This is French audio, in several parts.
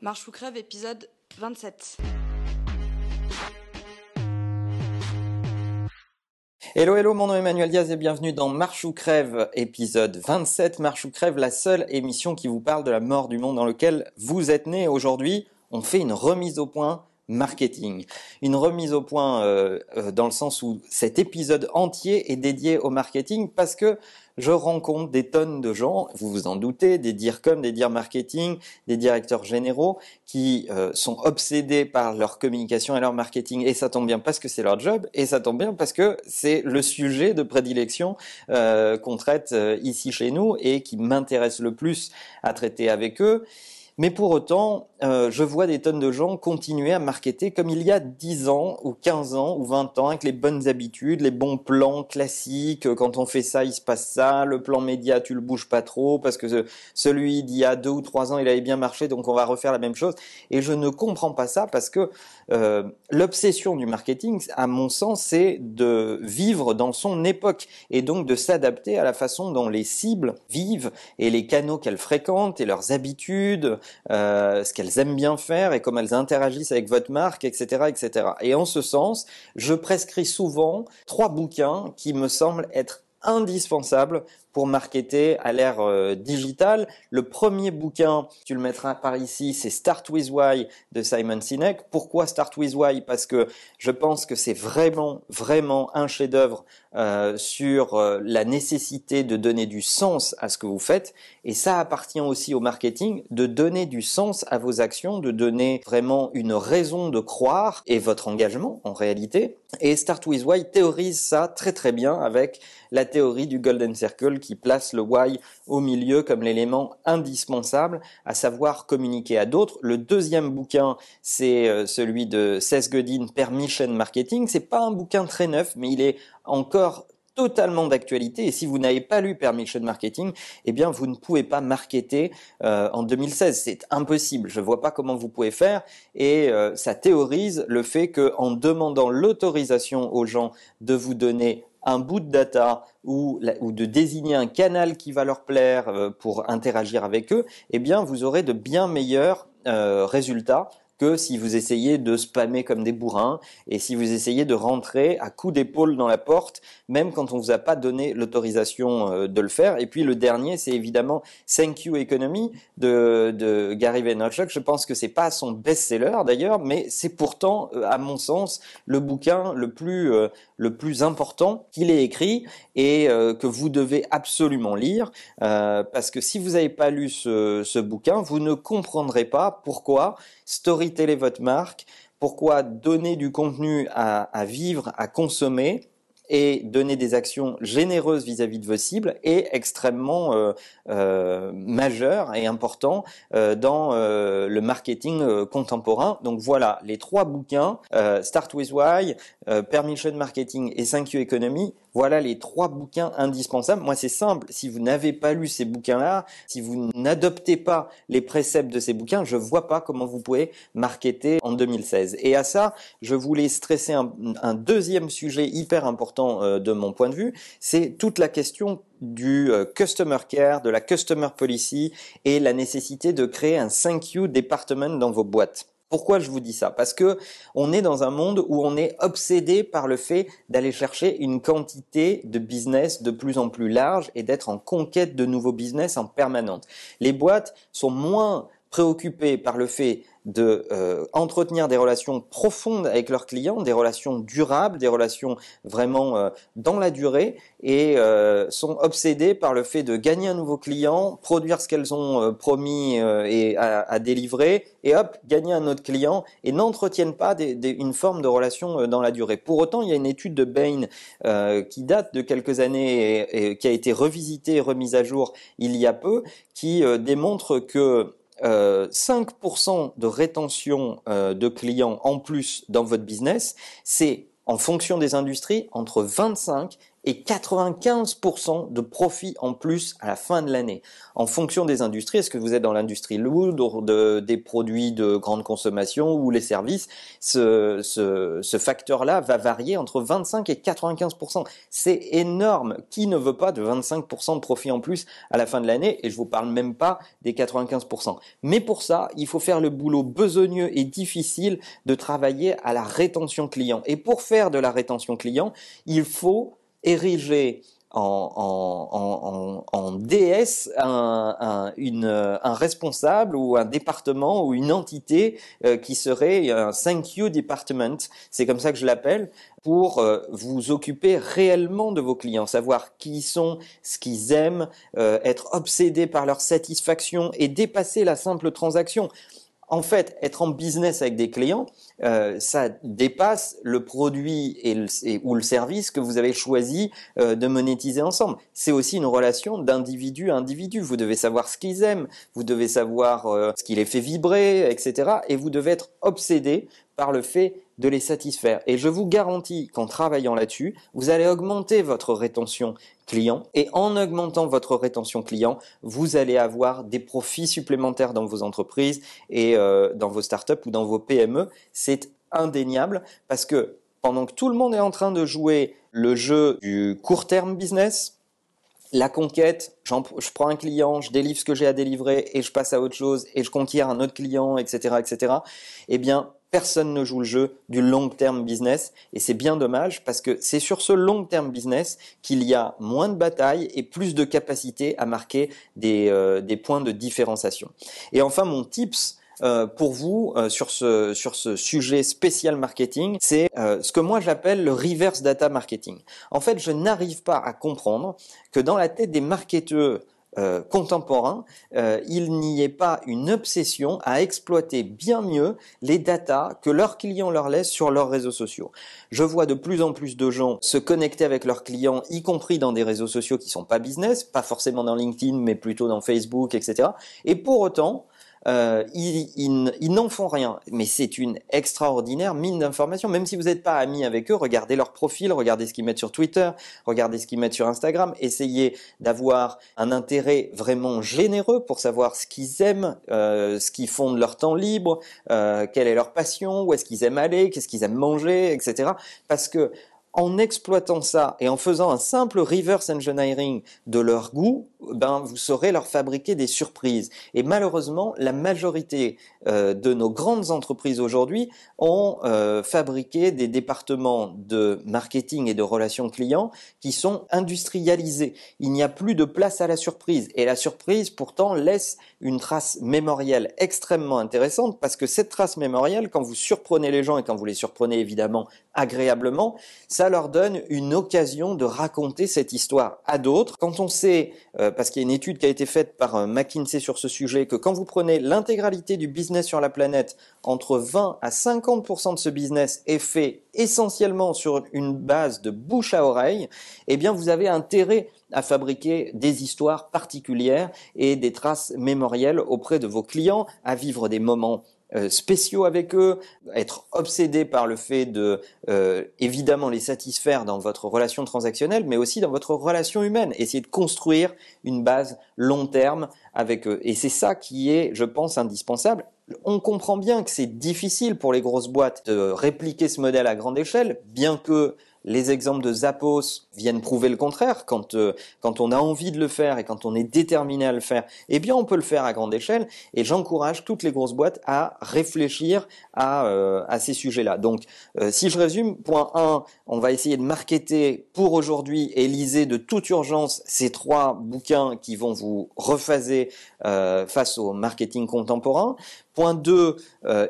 Marche ou crève, épisode 27. Hello, hello, mon nom est Emmanuel Diaz et bienvenue dans Marche ou Crève, épisode 27. Marche ou Crève, la seule émission qui vous parle de la mort du monde dans lequel vous êtes né. Aujourd'hui, on fait une remise au point marketing. Une remise au point euh, euh, dans le sens où cet épisode entier est dédié au marketing parce que je rencontre des tonnes de gens, vous vous en doutez, des DIRCOM, des DIR marketing, des directeurs généraux qui euh, sont obsédés par leur communication et leur marketing et ça tombe bien parce que c'est leur job et ça tombe bien parce que c'est le sujet de prédilection qu'on traite ici chez nous et qui m'intéresse le plus à traiter avec eux. Mais pour autant, euh, je vois des tonnes de gens continuer à marketer comme il y a 10 ans ou 15 ans ou 20 ans avec les bonnes habitudes, les bons plans classiques. Quand on fait ça, il se passe ça. Le plan média, tu le bouges pas trop parce que celui d'il y a 2 ou 3 ans, il avait bien marché, donc on va refaire la même chose. Et je ne comprends pas ça parce que euh, l'obsession du marketing, à mon sens, c'est de vivre dans son époque et donc de s'adapter à la façon dont les cibles vivent et les canaux qu'elles fréquentent et leurs habitudes euh, ce qu'elles aiment bien faire et comment elles interagissent avec votre marque, etc., etc. Et en ce sens, je prescris souvent trois bouquins qui me semblent être indispensables pour marketer à l'ère euh, digitale. Le premier bouquin, tu le mettras par ici, c'est Start with Why de Simon Sinek. Pourquoi Start with Why? Parce que je pense que c'est vraiment, vraiment un chef-d'œuvre euh, sur euh, la nécessité de donner du sens à ce que vous faites. Et ça appartient aussi au marketing, de donner du sens à vos actions, de donner vraiment une raison de croire et votre engagement en réalité. Et Start with Why théorise ça très très bien avec la théorie du Golden Circle qui place le why au milieu comme l'élément indispensable, à savoir communiquer à d'autres. Le deuxième bouquin, c'est euh, celui de Seth Godin, Permission Marketing. C'est pas un bouquin très neuf, mais il est encore totalement d'actualité et si vous n'avez pas lu Permission Marketing, eh bien vous ne pouvez pas marketer euh, en 2016, c'est impossible. Je vois pas comment vous pouvez faire et euh, ça théorise le fait que en demandant l'autorisation aux gens de vous donner un bout de data ou, de désigner un canal qui va leur plaire euh, pour interagir avec eux, eh bien vous aurez de bien meilleurs euh, résultats que si vous essayez de spammer comme des bourrins et si vous essayez de rentrer à coups d'épaule dans la porte, même quand on vous a pas donné l'autorisation euh, de le faire. Et puis le dernier, c'est évidemment Thank You Economy de, Gary Vaynerchuk. Je pense que c'est pas son best-seller d'ailleurs, mais c'est pourtant, à mon sens, le bouquin le plus le plus important qu'il ait écrit et que vous devez absolument lire parce que si vous n'avez pas lu ce, ce bouquin, vous ne comprendrez pas pourquoi storyteller votre marque, pourquoi donner du contenu à, vivre, à consommer et donner des actions généreuses vis-à-vis de vos cibles est extrêmement euh, euh, majeur et important euh, dans le marketing contemporain. Donc voilà, les trois bouquins, Start with Why, Permission Marketing et 5Q Economy, voilà les trois bouquins indispensables. Moi, c'est simple. Si vous n'avez pas lu ces bouquins-là, si vous n'adoptez pas les préceptes de ces bouquins, je vois pas comment vous pouvez marketer en 2016. Et à ça, je voulais stresser un, deuxième sujet hyper important euh, de mon point de vue. C'est toute la question du euh, customer care, de la customer policy et la nécessité de créer un thank you department dans vos boîtes. Pourquoi je vous dis ça? Parce que on est dans un monde où on est obsédé par le fait d'aller chercher une quantité de business de plus en plus large et d'être en conquête de nouveaux business en permanence. Les boîtes sont moins préoccupées par le fait de euh, entretenir des relations profondes avec leurs clients, des relations durables, des relations vraiment euh, dans la durée, et euh, sont obsédés par le fait de gagner un nouveau client, produire ce qu'elles ont promis et à, délivrer, et hop, gagner un autre client, et n'entretiennent pas une forme de relation dans la durée. Pour autant, il y a une étude de Bain qui date de quelques années et, et, qui a été revisitée et remise à jour il y a peu, qui démontre que 5% euh, de rétention euh, de clients en plus dans votre business, c'est en fonction des industries entre 25 et 95% de profit en plus à la fin de l'année. En fonction des industries, est-ce que vous êtes dans l'industrie lourde, de, des produits de grande consommation ou les services, ce, ce, facteur-là va varier entre 25 et 95%. C'est énorme. Qui ne veut pas de 25% de profit en plus à la fin de l'année? Et je vous parle même pas des 95%. Mais pour ça, il faut faire le boulot besogneux et difficile de travailler à la rétention client. Et pour faire de la rétention client, il faut ériger en, DS un, responsable ou un département ou une entité euh, qui serait un thank you department, c'est comme ça que je l'appelle, pour euh, vous occuper réellement de vos clients, savoir qui ils sont, ce qu'ils aiment, euh, être obsédé par leur satisfaction et dépasser la simple transaction en fait, être en business avec des clients, euh, ça dépasse le produit ou le service que vous avez choisi euh, de monétiser ensemble. C'est aussi une relation d'individu à individu. Vous devez savoir ce qu'ils aiment, vous devez savoir euh, ce qui les fait vibrer, etc. Et vous devez être obsédé par le fait de les satisfaire. Et je vous garantis qu'en travaillant là-dessus, vous allez augmenter votre rétention client. Et en augmentant votre rétention client, vous allez avoir des profits supplémentaires dans vos entreprises et euh, dans vos startups ou dans vos PME. C'est indéniable parce que pendant que tout le monde est en train de jouer le jeu du court terme business, la conquête, je prends un client, je délivre ce que j'ai à délivrer et je passe à autre chose et je conquiers un autre client, etc., etc. Eh bien, personne ne joue le jeu du long term business et c'est bien dommage parce que c'est sur ce long term business qu'il y a moins de batailles et plus de capacité à marquer des, euh, des points de différenciation. Et enfin, mon tips euh, pour vous euh, sur ce sur ce sujet spécial marketing, c'est ce que moi j'appelle le reverse data marketing. En fait, je n'arrive pas à comprendre que dans la tête des marketeurs euh, contemporain, euh, il n'y ait pas une obsession à exploiter bien mieux les datas que leurs clients leur laissent sur leurs réseaux sociaux. Je vois de plus en plus de gens se connecter avec leurs clients, y compris dans des réseaux sociaux qui sont pas business, pas forcément dans LinkedIn, mais plutôt dans Facebook, etc. Et pour autant, euh, ils, n'en font rien. Mais c'est une extraordinaire mine d'informations. Même si vous n'êtes pas ami avec eux, regardez leur profil, regardez ce qu'ils mettent sur Twitter, regardez ce qu'ils mettent sur Instagram. Essayez d'avoir un intérêt vraiment généreux pour savoir ce qu'ils aiment, euh, ce qu'ils font de leur temps libre, euh, quelle est leur passion, où est-ce qu'ils aiment aller, qu'est-ce qu'ils aiment manger, etc. Parce que en exploitant ça et en faisant un simple reverse engineering de leur goût, ben vous saurez leur fabriquer des surprises. Et malheureusement, la majorité euh, de nos grandes entreprises aujourd'hui ont euh, fabriqué des départements de marketing et de relations clients qui sont industrialisés. Il n'y a plus de place à la surprise. Et la surprise, pourtant, laisse une trace mémorielle extrêmement intéressante parce que cette trace mémorielle, quand vous surprenez les gens et quand vous les surprenez évidemment agréablement, ça leur donne une occasion de raconter cette histoire à d'autres. Quand on sait, euh, parce qu'il y a une étude qui a été faite par euh, McKinsey sur ce sujet, que quand vous prenez l'intégralité du business sur la planète, entre 20 à 50% de ce business est fait essentiellement sur une base de bouche à oreille, eh bien vous avez intérêt à fabriquer des histoires particulières et des traces mémorielles auprès de vos clients, à vivre des moments euh, spéciaux avec eux, être obsédé par le fait de euh, évidemment les satisfaire dans votre relation transactionnelle, mais aussi dans votre relation humaine. Essayer de construire une base long terme avec eux. Et c'est ça qui est, je pense, indispensable. On comprend bien que c'est difficile pour les grosses boîtes de répliquer ce modèle à grande échelle, bien que les exemples de Zappos viennent prouver le contraire. Quand, euh, quand on a envie de le faire et quand on est déterminé à le faire, eh bien, on peut le faire à grande échelle. Et j'encourage toutes les grosses boîtes à réfléchir à, euh, à ces sujets-là. Donc, euh, si je résume, point 1, on va essayer de marketer pour aujourd'hui et lisez de toute urgence ces trois bouquins qui vont vous rephaser face au marketing contemporain. Point 2,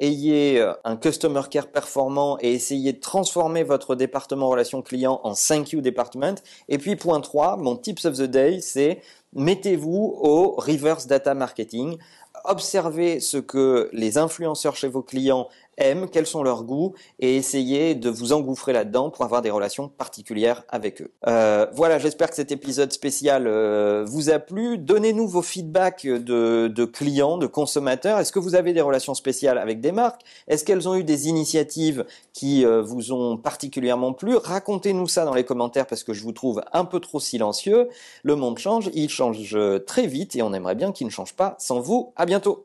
ayez un customer care performant et essayez de transformer votre département relation client en 5 U department. Et puis point 3, mon tips of the day, c'est mettez-vous au reverse data marketing observez ce que les influenceurs chez vos clients aiment, quels sont leurs goûts, et essayez de vous engouffrer là-dedans pour avoir des relations particulières avec eux. Euh, voilà, j'espère que cet épisode spécial euh, vous a plu. Donnez-nous vos feedbacks de, de clients, de consommateurs. Est-ce que vous avez des relations spéciales avec des marques? Est-ce qu'elles ont eu des initiatives qui euh, vous ont particulièrement plu? Racontez-nous ça dans les commentaires parce que je vous trouve un peu trop silencieux. Le monde change, il change très vite et on aimerait bien qu'il ne change pas sans vous. À bientôt